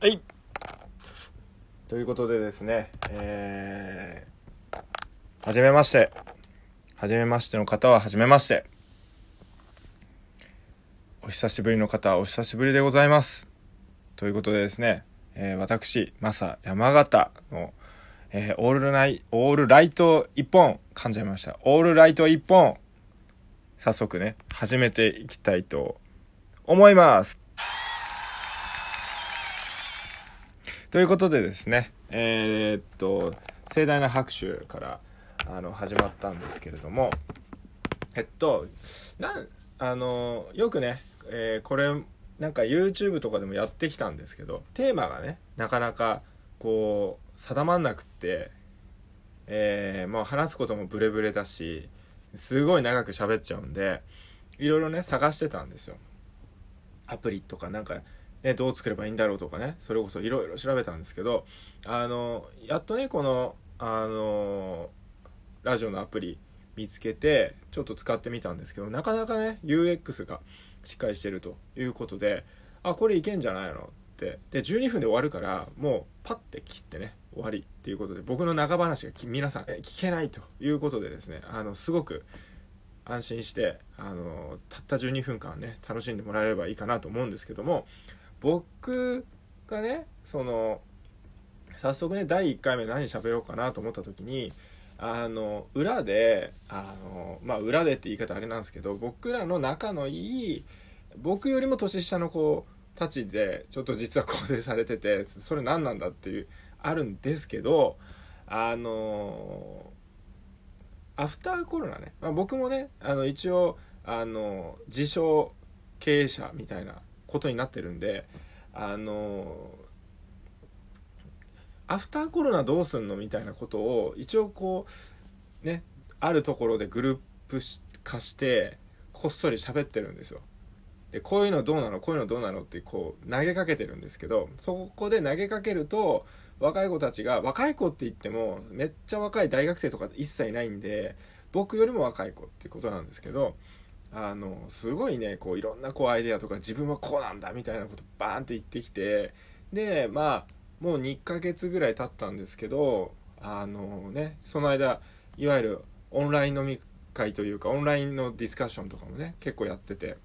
はい。ということでですねえー、はじめまして。はじめましての方ははじめまして。お久しぶりの方はお久しぶりでございます。ということでですね、えー、私マサ山形のえー、オールライオールライト1本噛んじゃいました。オールライト1本早速ね始めていきたいと思います。ということでですね、えー、っと、盛大な拍手からあの始まったんですけれども、えっと、なん、あの、よくね、えー、これ、なんか YouTube とかでもやってきたんですけど、テーマがね、なかなかこう、定まんなくって、えー、もう話すこともブレブレだし、すごい長く喋っちゃうんで、いろいろね、探してたんですよ。アプリとかなんかね、どう作ればいいんだろうとかね。それこそいろいろ調べたんですけどあのやっとねこのあのラジオのアプリ見つけてちょっと使ってみたんですけどなかなかね UX がしっかりしてるということであこれいけんじゃないの？って。で12分で終わるからもうパッて切ってね終わりっていうことで僕の長話が皆さん聞けないということでですねあのすごく安心してあのたった12分間ね楽しんでもらえればいいかなと思うんですけども僕がねその早速ね第1回目何喋ろうかなと思った時にあの裏であのまあ裏でって言い方あれなんですけど僕らの仲のいい僕よりも年下の子たちでちょっと実は構成されててそれ何なんだっていうあるんですけどあのアフターコロナね、まあ、僕もねあの一応あの自称経営者みたいなことになってるんであのアフターコロナどうすんのみたいなことを一応こうねあるところでグループ化してこっそり喋ってるんですよ。でこういうのどうなのこういうのどうなのってこう投げかけてるんですけどそこで投げかけると若い子たちが若い子って言ってもめっちゃ若い大学生とか一切ないんで僕よりも若い子っていうことなんですけどあのすごいねこういろんなこうアイデアとか自分はこうなんだみたいなことバーンって言ってきてでまあもう2ヶ月ぐらい経ったんですけどあのねその間いわゆるオンライン飲み会というかオンラインのディスカッションとかもね結構やってて。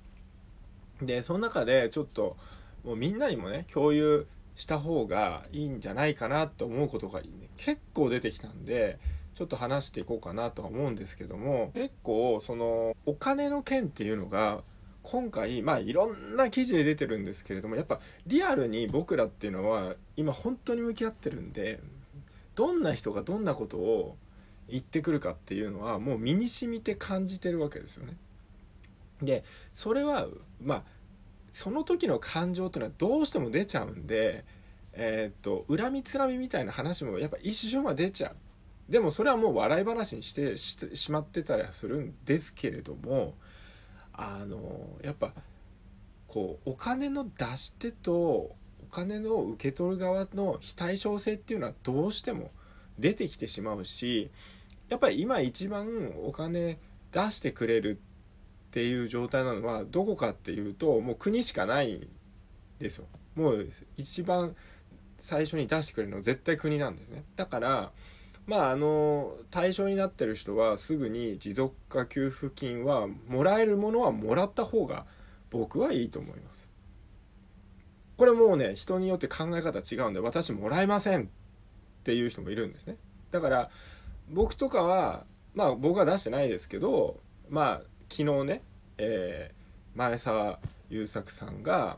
でその中でちょっともうみんなにもね共有した方がいいんじゃないかなと思うことが、ね、結構出てきたんでちょっと話していこうかなとは思うんですけども結構そのお金の件っていうのが今回まあいろんな記事で出てるんですけれどもやっぱリアルに僕らっていうのは今本当に向き合ってるんでどんな人がどんなことを言ってくるかっていうのはもう身に染みて感じてるわけですよね。でそれはまあその時の感情っていうのはどうしても出ちゃうんでえー、っと恨みつらみみたいな話もやっぱ一瞬は出ちゃう。でもそれはもう笑い話にしてしまってたりはするんですけれどもあのやっぱこうお金の出し手とお金の受け取る側の非対称性っていうのはどうしても出てきてしまうしやっぱり今一番お金出してくれるっていう状態なのはどこかっていうともう国しかないんですよ。もう一番最初に出してくれるのは絶対国なんですね。だからまああの対象になってる人はすぐに持続化給付金はもらえるものはもらった方が僕はいいと思います。これもうね人によって考え方違うんで私もらえませんっていう人もいるんですね。だから僕とかはまあ僕は出してないですけどまあ昨日ね、えー、前澤友作さんが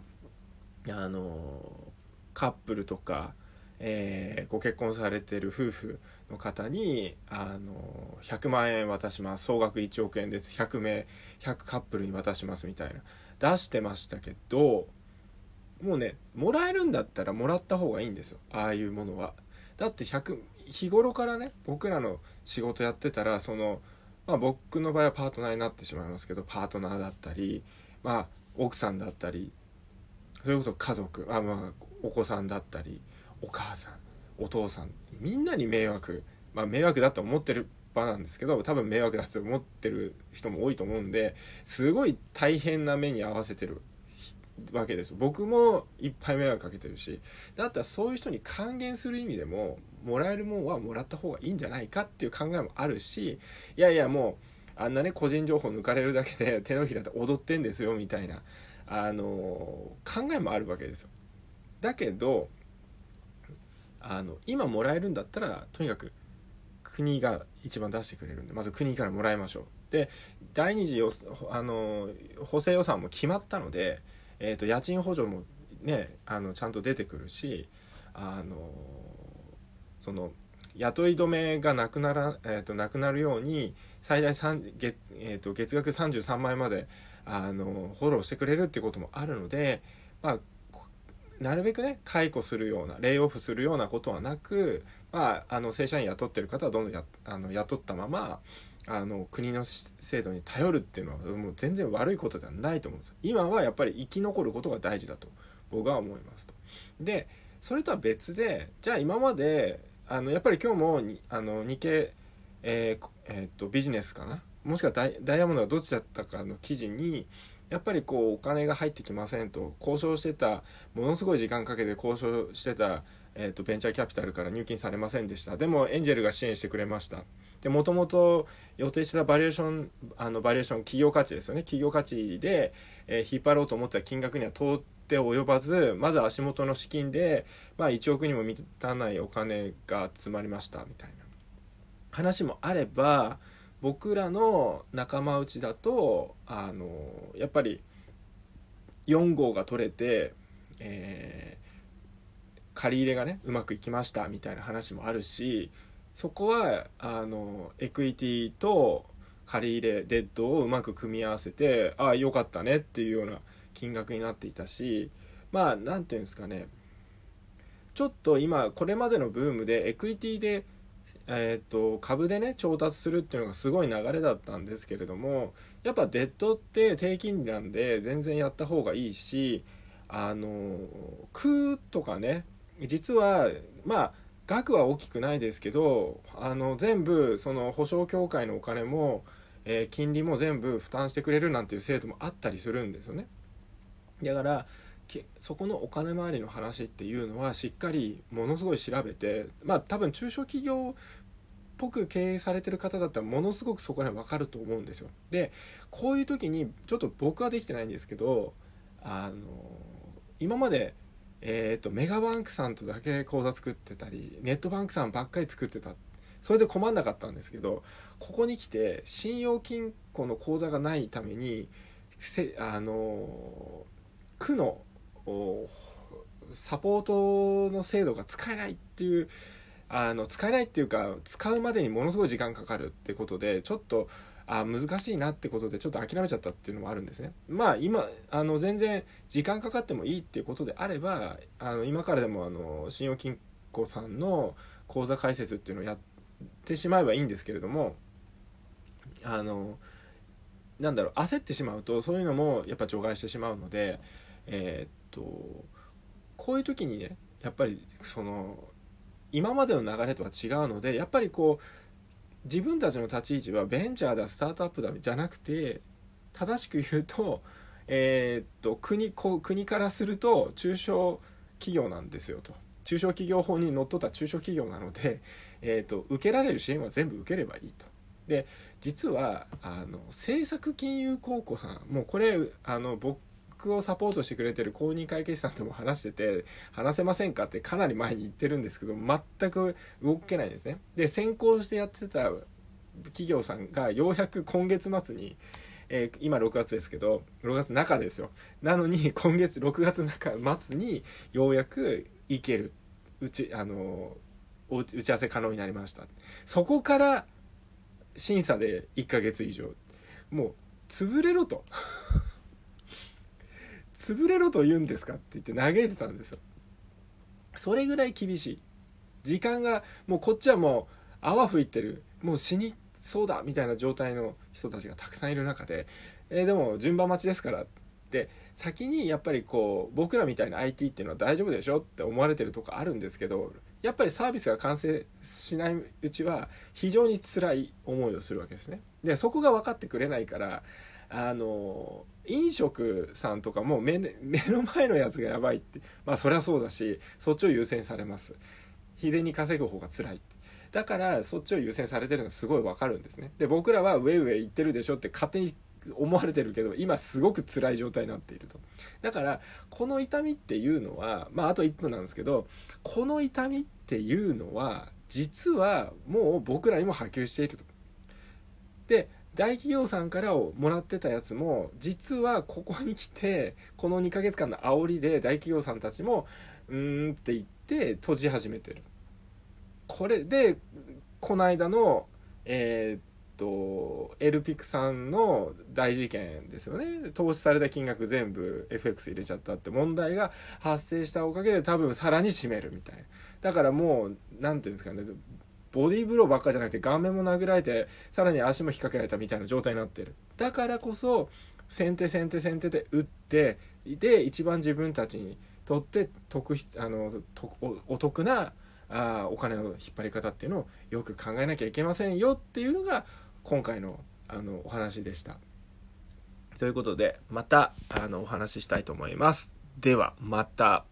あのカップルとかえー、ご結婚されてる夫婦の方にあの100万円渡します。総額1億円です。100名100カップルに渡しますみたいな。出してましたけどもうねもらえるんだったらもらった方がいいんですよ。ああいうものは。だって100日頃からね僕らの仕事やってたらその、まあ、僕の場合はパートナーになってしまいますけどパートナーだったり、まあ、奥さんだったりそれこそ家族あ、まあ、お子さんだったりお母さんお父さんみんなに迷惑まあ迷惑だと思ってる場なんですけど多分迷惑だと思ってる人も多いと思うんですごい大変な目に合わせてるわけです僕もいっぱい迷惑かけてるしだったらそういう人に還元する意味でももらえるもんはもらった方がいいんじゃないかっていう考えもあるしいやいやもうあんなね個人情報抜かれるだけで手のひらで踊ってんですよみたいなあの考えもあるわけですよ。だけどあの今もらえるんだったらとにかく国が一番出してくれるんでまず国からもらいましょう。で第二次あの補正予算も決まったので、えーと、家賃補助もねあのちゃんと出てくるしあのその雇い止めがなくなら、えーと、なくなるように最大月,、えーと、月額33万円まであのフォローしてくれるっていうこともあるので、まあ、なるべくね解雇するようなレイオフするようなことはなく、まあ、あの正社員雇ってる方はどんどんやあの雇ったままあの国の制度に頼るっていうのはもう全然悪いことではないと思うんです今はやっぱり生き残ることが大事だと僕は思いますと。でそれとは別でじゃあ今まであのやっぱり今日もあの日経、えーえー、っとビジネスかな？もしくはダイヤモンドがどっちだったかの記事にやっぱりこうお金が入ってきませんと交渉してたものすごい時間かけて交渉してた、えーと、ベンチャーキャピタルから入金されませんでした。でもエンジェルが支援してくれました。でもともと予定してたバリエーションあのバリエーション企業価値ですよね。企業価値で、えー、引っ張ろうと思った金額には通って及ばずまず足元の資金で、まあ、1億にも満たないお金が集まりましたみたいな。話もあれば僕らの仲間内だとあのやっぱり4号が取れて、えー、借り入れがねうまくいきましたみたいな話もあるしそこはあのエクイティと借り入れデッドをうまく組み合わせてああよかったねっていうような金額になっていたしまあ何て言うんですかね。ちょっと今これまでのブームでエクイティでえーと、株でね調達するっていうのがすごい流れだったんですけれどもやっぱデッドって低金利なんで全然やった方がいいしあの空とかね実はまあ額は大きくないですけどあの全部その保証協会のお金も、えー、金利も全部負担してくれるなんていう制度もあったりするんですよね。だからそこのお金回りの話っていうのはしっかりものすごい調べてまあ多分中小企業っぽく経営されてる方だったらものすごくそこら辺分かると思うんですよ。でこういう時にちょっと僕はできてないんですけどあの今までえーと、メガバンクさんとだけ口座作ってたりネットバンクさんばっかり作ってたそれで困んなかったんですけどここに来て信用金庫の口座がないためにせあの区のサポートの制度が使えないっていうあの使えないっていうか使うまでにものすごい時間かかるってことでちょっとあ難しいなってことでちょっと諦めちゃったっていうのもあるんですね。まあ今あの全然時間かかってもいいっていうことであればあの今からでもあの信用金庫さんの口座開設っていうのをやってしまえばいいんですけれどもあのなんだろう焦ってしまうとそういうのもやっぱ除外してしまうのでえー、っとこういう時にねやっぱりその今までの流れとは違うのでやっぱりこう自分たちの立ち位置はベンチャーだスタートアップだじゃなくて正しく言うと,、えー、っと国こ国からすると中小企業なんですよと中小企業法にのっとった中小企業なので、えー、っと受けられる支援は全部受ければいいと。で実はあの政策金融公庫さんもうこれあの僕をサポートしてくれてる公認会計士さんとも話してて話せませんかってかなり前に言ってるんですけど全く動けないんですね。で先行してやってた企業さんがようやく今月末にえー、今6月ですけど6月中ですよ。なのに今月6月中末にようやく行ける。うちあの打ち合わせ可能になりました。そこから審査で1ヶ月以上。もう潰れろと。潰れろと言うんですかって言って嘆いてたんですよ。それぐらい厳しい。時間がもうこっちはもう泡吹いてる。もう死にそうだみたいな状態の人たちがたくさんいる中で、えー、でも順番待ちですからって。先にやっぱりこう僕らみたいな IT っていうのは大丈夫でしょって思われてるとこあるんですけどやっぱりサービスが完成しないうちは非常に辛い思いをするわけですね。でそこが分かってくれないからあの飲食さんとかも目 目の前のやつがやばいってまあそりゃそうだしそっちを優先されます。日でに稼ぐ方が辛いだからそっちを優先されてるのはすごいわかるんですね。で僕らはウェイウェイ行ってるでしょって勝手に思われてるけど今すごく辛い状態になっていると。だからこの痛みっていうのはまああと1分なんですけどこの痛みっていうのは実はもう僕らにも波及していると。で大企業さんからをもらってたやつも実はここに来てこの2ヶ月間の煽りで大企業さんたちもうーんって言って閉じ始めてる。これでこの間のえー、っとエルピクさんの大事件ですよね。投資された金額全部 FX 入れちゃったって問題が発生したおかげで多分さらに占めるみたいな。だからもう何て言うんですかね。ボディーブローばっかじゃなくて顔面も殴られてさらに足も引っ掛けられたみたいな状態になってるだからこそ先手先手先手で打ってで一番自分たちにとって得あのお得なあお金の引っ張り方っていうのをよく考えなきゃいけませんよっていうのが今回のあのお話でした。ということでまたあのお話ししたいと思います。ではまた。